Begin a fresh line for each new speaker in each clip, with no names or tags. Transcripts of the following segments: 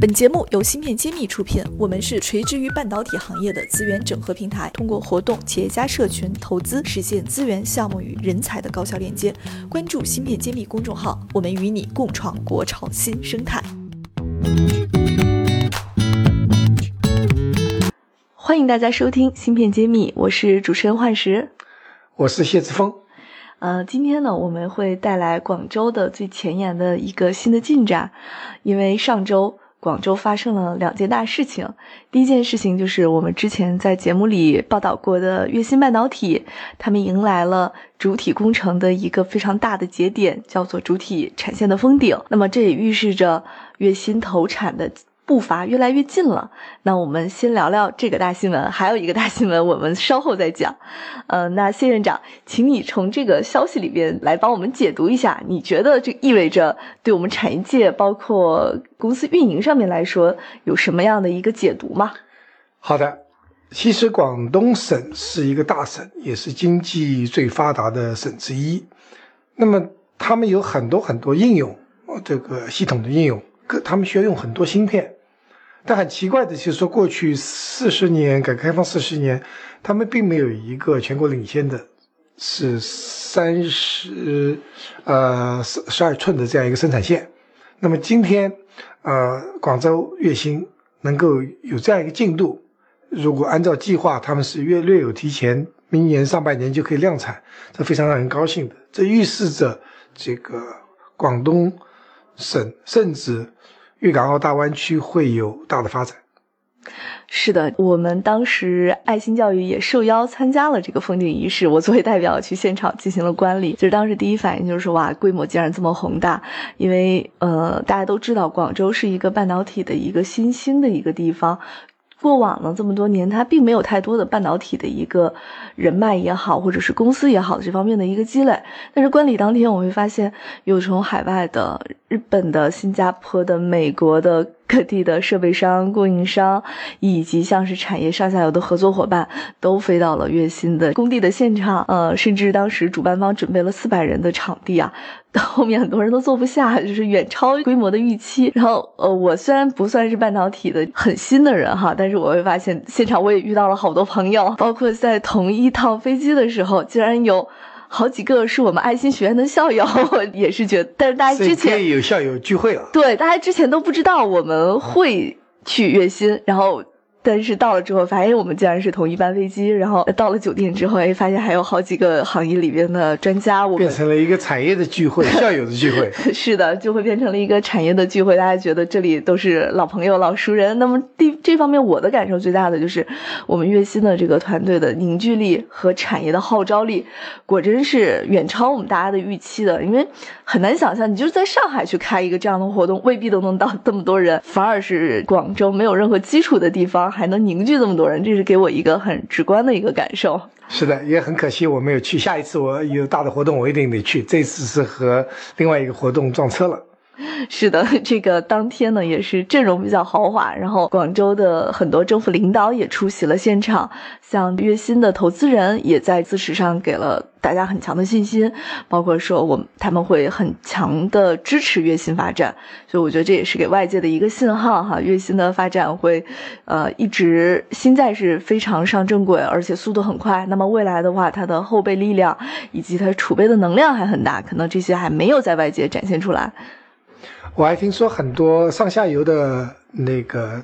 本节目由芯片揭秘出品，我们是垂直于半导体行业的资源整合平台，通过活动、企业家社群、投资，实现资源、项目与人才的高效链接。关注芯片揭秘公众号，我们与你共创国潮新生态。欢迎大家收听芯片揭秘，我是主持人幻石，
我是谢志峰。
呃，今天呢，我们会带来广州的最前沿的一个新的进展，因为上周广州发生了两件大事情。第一件事情就是我们之前在节目里报道过的粤芯半导体，他们迎来了主体工程的一个非常大的节点，叫做主体产线的封顶。那么这也预示着粤芯投产的。步伐越来越近了，那我们先聊聊这个大新闻，还有一个大新闻，我们稍后再讲。呃，那谢院长，请你从这个消息里边来帮我们解读一下，你觉得这意味着对我们产业界，包括公司运营上面来说，有什么样的一个解读吗？
好的，其实广东省是一个大省，也是经济最发达的省之一。那么他们有很多很多应用，这个系统的应用，各他们需要用很多芯片。但很奇怪的就是说，过去四十年改革开放四十年，他们并没有一个全国领先的，是三十呃十十二寸的这样一个生产线。那么今天，呃，广州粤芯能够有这样一个进度，如果按照计划，他们是略略有提前，明年上半年就可以量产，这非常让人高兴的。这预示着这个广东省甚至。粤港澳大湾区会有大的发展。
是的，我们当时爱心教育也受邀参加了这个封顶仪式，我作为代表去现场进行了观礼。就是当时第一反应就是说，哇，规模竟然这么宏大！因为呃，大家都知道，广州是一个半导体的一个新兴的一个地方。过往呢这么多年，他并没有太多的半导体的一个人脉也好，或者是公司也好这方面的一个积累。但是观礼当天，我会发现有从海外的、日本的、新加坡的、美国的。各地的设备商、供应商，以及像是产业上下游的合作伙伴，都飞到了月薪的工地的现场。呃，甚至当时主办方准备了四百人的场地啊，到后面很多人都坐不下，就是远超规模的预期。然后，呃，我虽然不算是半导体的很新的人哈，但是我会发现现场我也遇到了好多朋友，包括在同一趟飞机的时候，竟然有。好几个是我们爱心学院的校友，也是觉得，但是大家之前
有校友聚会了，
对，大家之前都不知道我们会去月薪，然后。但是到了之后，发现我们竟然是同一班飞机。然后到了酒店之后，哎，发现还有好几个行业里边的专家。我
变成了一个产业的聚会，校友的聚会。
是的，就会变成了一个产业的聚会。大家觉得这里都是老朋友、老熟人。那么第这方面，我的感受最大的就是我们月薪的这个团队的凝聚力和产业的号召力，果真是远超我们大家的预期的。因为很难想象，你就是在上海去开一个这样的活动，未必都能到这么多人，反而是广州没有任何基础的地方。还能凝聚这么多人，这是给我一个很直观的一个感受。
是的，也很可惜我没有去。下一次我有大的活动，我一定得去。这次是和另外一个活动撞车了。
是的，这个当天呢也是阵容比较豪华，然后广州的很多政府领导也出席了现场，像月新的投资人也在支持上给了大家很强的信心，包括说我们他们会很强的支持月薪发展，所以我觉得这也是给外界的一个信号哈，月薪的发展会呃一直现在是非常上正轨，而且速度很快。那么未来的话，它的后备力量以及它储备的能量还很大，可能这些还没有在外界展现出来。
我还听说很多上下游的那个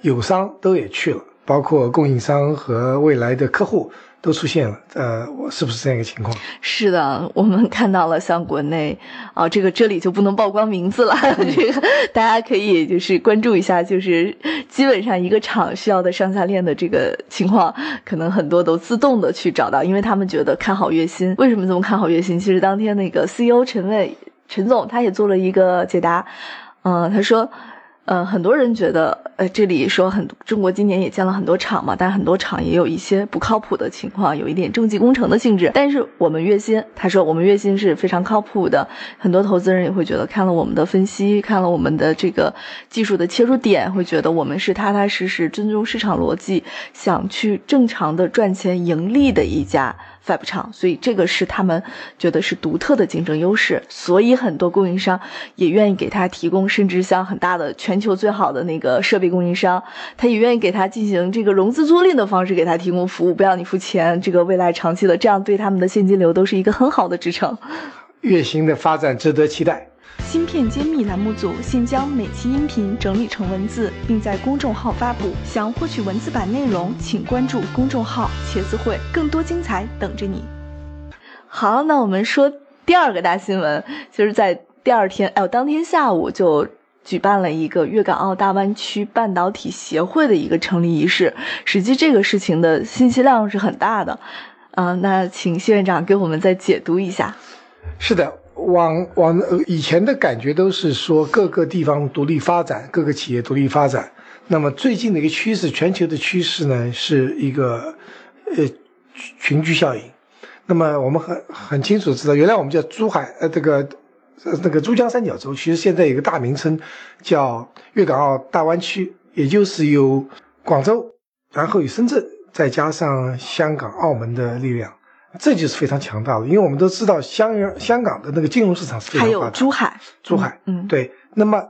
友商都也去了，包括供应商和未来的客户都出现了。呃，我是不是这样一个情况？
是的，我们看到了，像国内啊，这个这里就不能曝光名字了，这个大家可以就是关注一下，就是基本上一个厂需要的上下链的这个情况，可能很多都自动的去找到，因为他们觉得看好月薪。为什么这么看好月薪？其实当天那个 CEO 陈伟。陈总他也做了一个解答，嗯，他说，呃，很多人觉得，呃，这里说很中国今年也建了很多厂嘛，但很多厂也有一些不靠谱的情况，有一点政绩工程的性质。但是我们月薪，他说我们月薪是非常靠谱的，很多投资人也会觉得，看了我们的分析，看了我们的这个技术的切入点，会觉得我们是踏踏实实、尊重市场逻辑，想去正常的赚钱盈利的一家。Fab 厂，所以这个是他们觉得是独特的竞争优势，所以很多供应商也愿意给他提供，甚至像很大的全球最好的那个设备供应商，他也愿意给他进行这个融资租赁的方式给他提供服务，不要你付钱，这个未来长期的，这样对他们的现金流都是一个很好的支撑。
月薪的发展值得期待。
芯片揭秘栏目组现将每期音频整理成文字，并在公众号发布。想获取文字版内容，请关注公众号“茄子会”，更多精彩等着你。好，那我们说第二个大新闻，就是在第二天，哎，当天下午就举办了一个粤港澳大湾区半导体协会的一个成立仪式。实际这个事情的信息量是很大的，嗯，那请谢院长给我们再解读一下。
是的。往往以前的感觉都是说各个地方独立发展，各个企业独立发展。那么最近的一个趋势，全球的趋势呢，是一个呃群居效应。那么我们很很清楚知道，原来我们叫珠海呃这个呃那个珠江三角洲，其实现在有个大名称叫粤港澳大湾区，也就是有广州，然后有深圳，再加上香港、澳门的力量。这就是非常强大的，因为我们都知道香香港的那个金融市场是非常发达。
还有珠海，
珠海，
嗯，
对。那么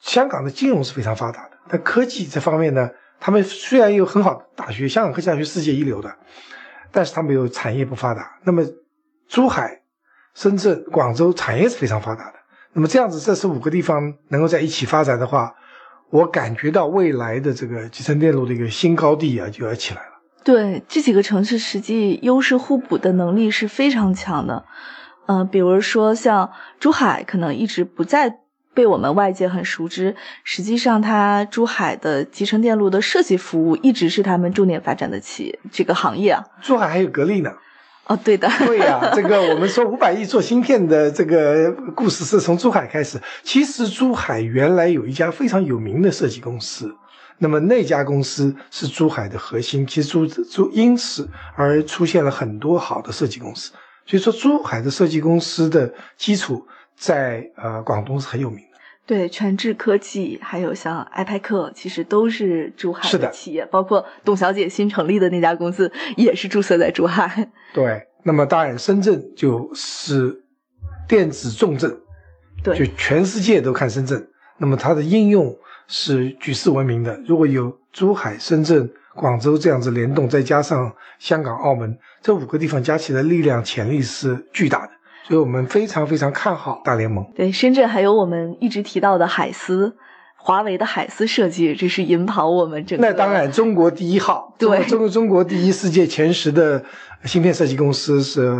香港的金融是非常发达的，但科技这方面呢，他们虽然有很好的大学，香港科技大学世界一流的，但是他们有产业不发达。那么珠海、深圳、广州产业是非常发达的。那么这样子，这是五个地方能够在一起发展的话，我感觉到未来的这个集成电路的一个新高地啊，就要起来了。
对这几个城市，实际优势互补的能力是非常强的。嗯，比如说像珠海，可能一直不再被我们外界很熟知。实际上，它珠海的集成电路的设计服务一直是他们重点发展的企业这个行业啊。
珠海还有格力呢。
哦，对的。
对呀，这个我们说五百亿做芯片的这个故事是从珠海开始。其实珠海原来有一家非常有名的设计公司。那么那家公司是珠海的核心，其实珠珠因此而出现了很多好的设计公司。所以说，珠海的设计公司的基础在呃广东是很有名的。
对，全智科技还有像埃派克，其实都是珠海
的
企业，包括董小姐新成立的那家公司也是注册在珠海。
对，那么当然深圳就是电子重镇，
对，
就全世界都看深圳。那么它的应用。是举世闻名的。如果有珠海、深圳、广州这样子联动，再加上香港、澳门这五个地方加起来，力量潜力是巨大的。所以我们非常非常看好大联盟。
对，深圳还有我们一直提到的海思，华为的海思设计，这是引跑我们整个。
那当然，中国第一号，
对，
中中国第一、世界前十的芯片设计公司是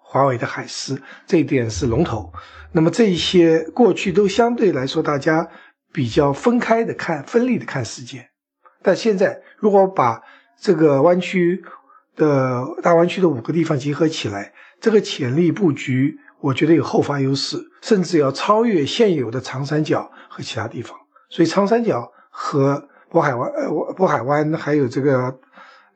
华为的海思，这一点是龙头。那么这一些过去都相对来说大家。比较分开的看，分立的看世界，但现在如果把这个湾区的大湾区的五个地方结合起来，这个潜力布局，我觉得有后发优势，甚至要超越现有的长三角和其他地方。所以长三角和渤海湾、呃渤海湾还有这个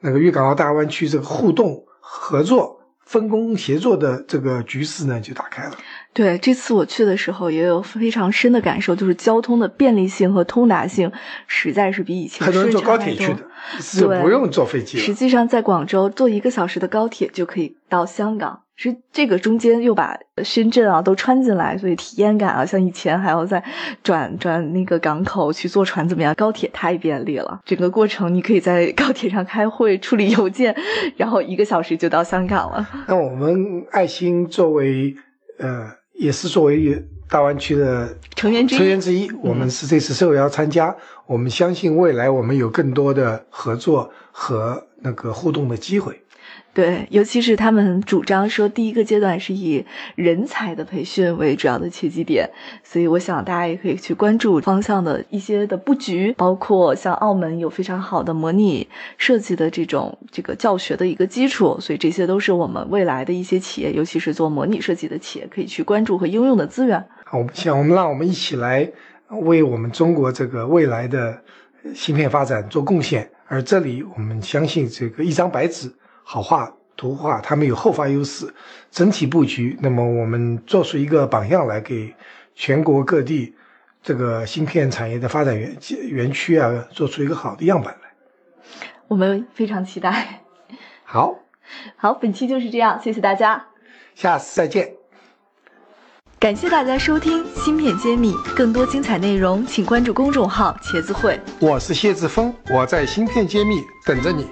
那个粤港澳大湾区这个互动合作。分工协作的这个局势呢，就打开了。
对，这次我去的时候也有非常深的感受，就是交通的便利性和通达性实在是比以前
很多人坐高铁去的，是不用坐飞机。
实际上，在广州坐一个小时的高铁就可以到香港。是这个中间又把深圳啊都穿进来，所以体验感啊，像以前还要再转转那个港口去坐船怎么样？高铁太便利了，整个过程你可以在高铁上开会、处理邮件，然后一个小时就到香港了。
那我们爱心作为呃，也是作为大湾区的
成员
成员之一，我们是这次受邀参加。我们相信未来我们有更多的合作和那个互动的机会。
对，尤其是他们主张说，第一个阶段是以人才的培训为主要的切机点，所以我想大家也可以去关注方向的一些的布局，包括像澳门有非常好的模拟设计的这种这个教学的一个基础，所以这些都是我们未来的一些企业，尤其是做模拟设计的企业可以去关注和应用的资源。
好，我们想我们让我们一起来为我们中国这个未来的芯片发展做贡献，而这里我们相信这个一张白纸。好画图画，他们有后发优势，整体布局。那么我们做出一个榜样来，给全国各地这个芯片产业的发展园园区啊，做出一个好的样板来。
我们非常期待。
好，
好，本期就是这样，谢谢大家，
下次再见。
感谢大家收听《芯片揭秘》，更多精彩内容请关注公众号“茄子会”。
我是谢志峰，我在芯片揭秘等着你。